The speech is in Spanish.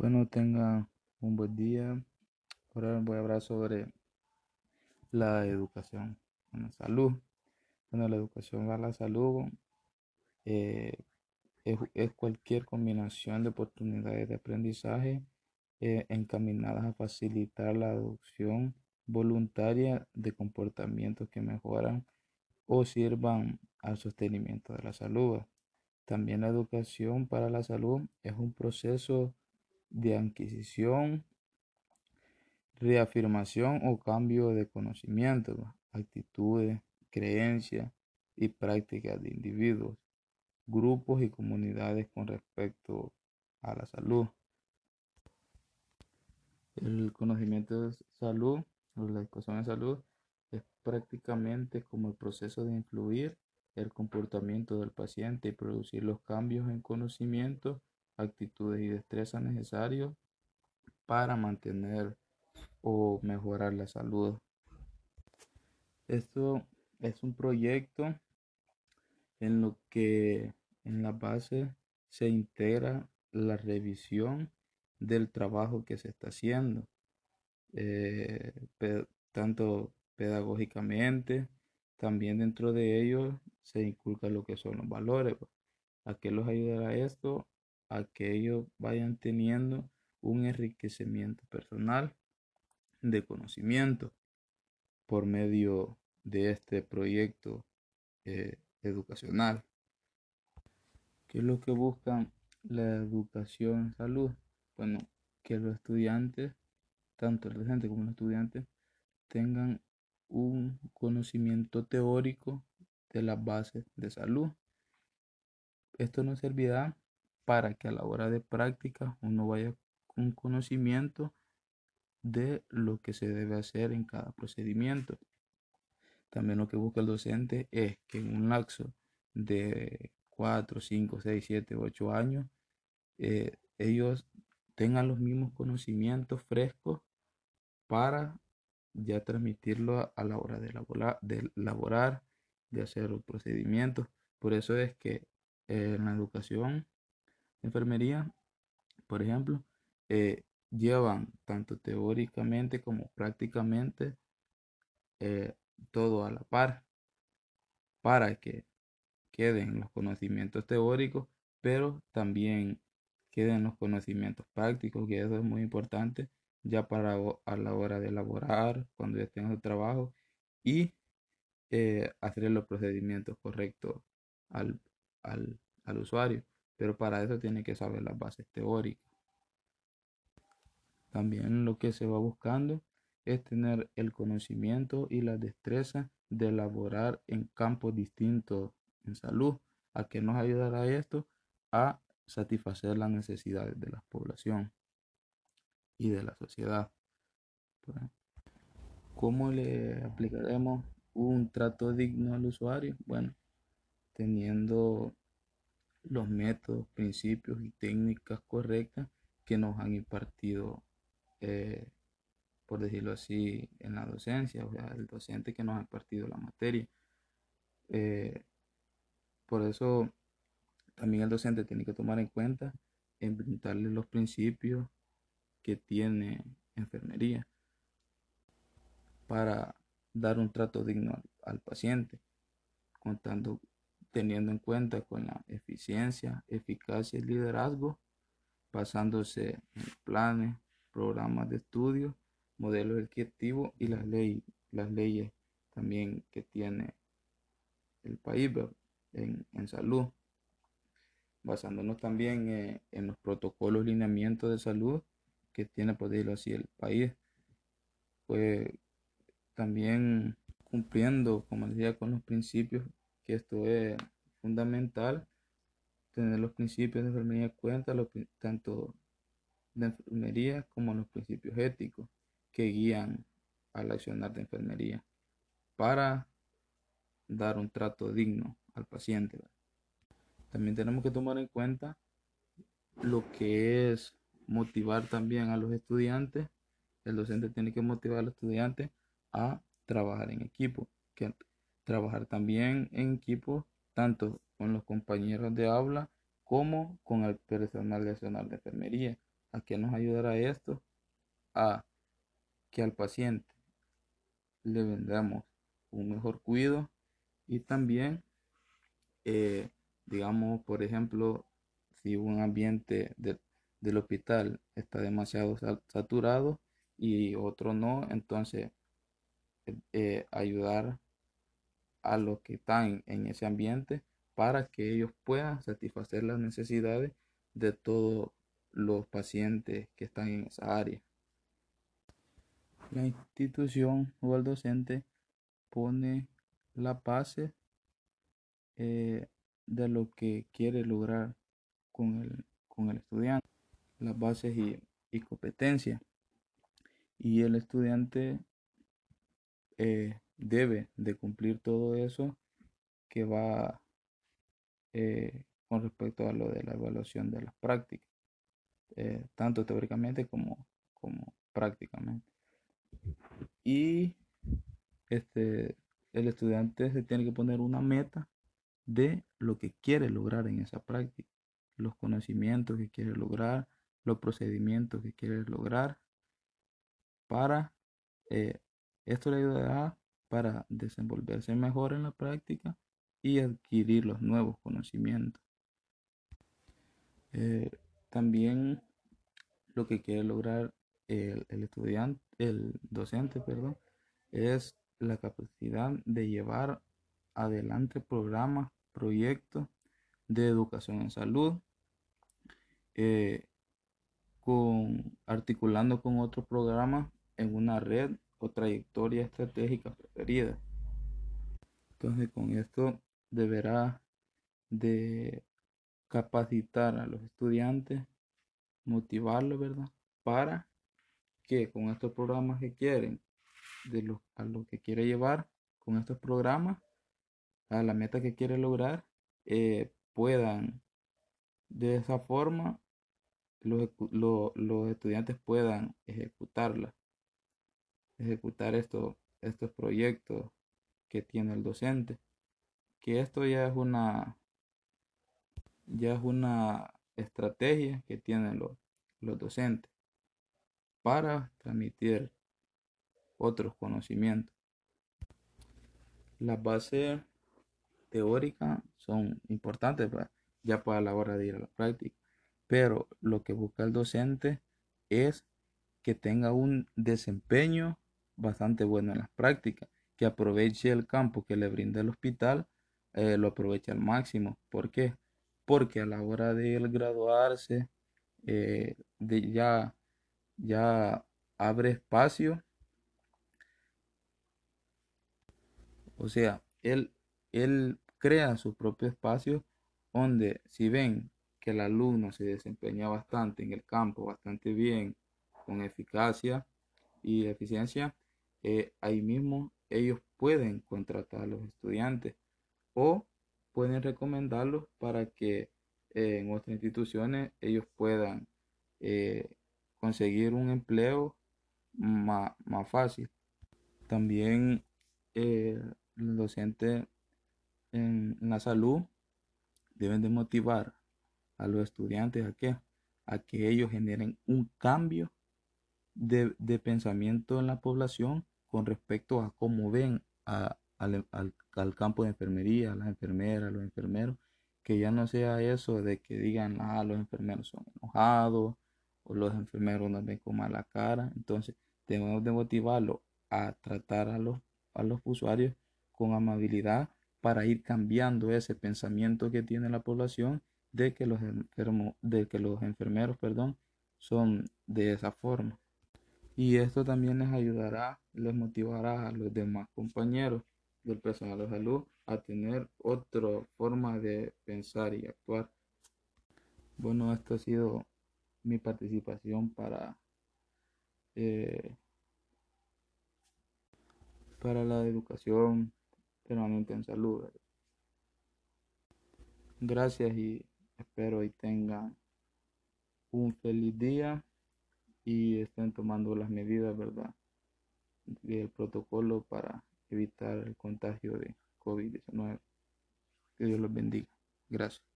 Bueno, tengan un buen día. Ahora voy a hablar sobre la educación la salud. Bueno, la educación a la salud eh, es, cualquier combinación de oportunidades de aprendizaje eh, encaminadas a facilitar la adopción voluntaria de comportamientos que mejoran o sirvan al sostenimiento de la salud. También la educación para la salud es un proceso de adquisición, reafirmación o cambio de conocimiento, actitudes, creencias y prácticas de individuos, grupos y comunidades con respecto a la salud. El conocimiento de salud o la educación de salud es prácticamente como el proceso de influir el comportamiento del paciente y producir los cambios en conocimiento actitudes y destrezas necesarios para mantener o mejorar la salud. Esto es un proyecto en lo que en la base se integra la revisión del trabajo que se está haciendo, eh, tanto pedagógicamente, también dentro de ello se inculca lo que son los valores. ¿A qué los ayudará esto? A que ellos vayan teniendo un enriquecimiento personal de conocimiento por medio de este proyecto eh, educacional. ¿Qué es lo que buscan la educación en salud? Bueno, que los estudiantes, tanto el docente como los estudiantes, tengan un conocimiento teórico de las bases de salud. Esto nos servirá para que a la hora de práctica uno vaya con conocimiento de lo que se debe hacer en cada procedimiento. También lo que busca el docente es que en un lapso de 4, 5, 6, 7, 8 años, eh, ellos tengan los mismos conocimientos frescos para ya transmitirlo a la hora de elaborar, de, elaborar, de hacer los procedimientos. Por eso es que en la educación enfermería, por ejemplo, eh, llevan tanto teóricamente como prácticamente eh, todo a la par para que queden los conocimientos teóricos, pero también queden los conocimientos prácticos, que eso es muy importante ya para a la hora de elaborar, cuando ya estén en trabajo y eh, hacer los procedimientos correctos al, al usuario pero para eso tiene que saber las bases teóricas. También lo que se va buscando es tener el conocimiento y la destreza de elaborar en campos distintos en salud. ¿A qué nos ayudará esto? A satisfacer las necesidades de la población y de la sociedad. ¿Cómo le aplicaremos un trato digno al usuario? Bueno, teniendo los métodos, principios y técnicas correctas que nos han impartido, eh, por decirlo así, en la docencia, o sea, el docente que nos ha impartido la materia. Eh, por eso también el docente tiene que tomar en cuenta en brindarle los principios que tiene enfermería para dar un trato digno al, al paciente, contando teniendo en cuenta con la eficiencia, eficacia y liderazgo, basándose en planes, programas de estudio, modelos educativos y las, leyes, las leyes también que tiene el país en, salud, basándonos también eh, en los protocolos lineamientos de salud que tiene, por decirlo así, el país, pues también cumpliendo, como decía, con los principios esto es fundamental, tener los principios de enfermería en cuenta, tanto de enfermería como los principios éticos que guían al accionar de enfermería para dar un trato digno al paciente. También tenemos que tomar en cuenta lo que es motivar también a los estudiantes. El docente tiene que motivar a los estudiantes a trabajar en equipo, que trabajar también en equipo, tanto con los compañeros de aula como con el personal nacional de enfermería, ¿A qué nos ayudará esto? A que al paciente le vendamos un mejor cuidado y también, eh, digamos, por ejemplo, si un ambiente del hospital está demasiado saturado y otro no, entonces eh, eh, ayudar a los que están en ese ambiente para que ellos puedan satisfacer las necesidades de todos los pacientes que están en esa área. La institución o el docente pone la base eh, de lo que quiere lograr con el, con el estudiante, las bases y, y competencias. Y el estudiante eh, debe de cumplir todo eso que va eh, con respecto a lo de la evaluación de las prácticas, tanto teóricamente como, como prácticamente. Y este, el estudiante se tiene que poner una meta de lo que quiere lograr en esa práctica, los conocimientos que quiere lograr, los procedimientos que quiere lograr para eh, esto le ayudará para desenvolverse mejor en la práctica y adquirir los nuevos conocimientos. Eh, también lo que quiere lograr el, estudiante, el docente, perdón, es la capacidad de llevar adelante programas, proyectos de educación en salud, eh, con, articulando con otros programas en una red o trayectoria estratégica Entonces con esto deberá de capacitar a los estudiantes, motivarlos, ¿verdad? Para que con estos programas que quieren de lo, a lo que quiere llevar con estos programas, a la meta que quiere lograr, eh, puedan de esa forma los, los estudiantes puedan ejecutarla, ejecutar esto, estos proyectos que tiene el docente. Que esto ya es una ya es una estrategia que tienen los, los docentes para transmitir otros conocimientos. Las bases teóricas son importantes ya para la hora de ir a la práctica, pero lo que busca el docente es que tenga un desempeño bastante bueno en las prácticas, que aproveche el campo que le brinda el hospital, eh, lo aproveche al máximo. ¿Por qué? Porque a la hora de graduarse, eh, ya, ya abre espacio O sea, él, él crea su propio espacio donde si ven que el alumno se desempeña bastante en el campo, bastante bien, con eficacia y eficiencia, eh, ahí mismo ellos pueden contratar a los estudiantes o pueden recomendarlos para que eh, en otras instituciones ellos puedan eh, conseguir un empleo más, fácil. También los docentes en la salud deben de motivar a los estudiantes a que, a que ellos generen un cambio de, pensamiento en la población con respecto a cómo ven al, campo de enfermería, a las enfermeras, los enfermeros, que ya no sea eso de que digan, ah, los enfermeros son enojados o los enfermeros nos ven con mala cara. Entonces, debemos de motivarlo a tratar a los, a los usuarios con amabilidad para ir cambiando ese pensamiento que tiene la población de que los enfermos, de que los enfermeros, perdón, son de esa forma. Y esto también les ayudará, les motivará a los demás compañeros del personal de salud a tener otra forma de pensar y actuar. Bueno, esto ha sido mi participación para eh, para la educación permanente en salud. Gracias y espero y tengan un feliz día y estén tomando las medidas, ¿verdad? el protocolo para evitar el contagio de COVID-19. Que Dios los bendiga. Gracias.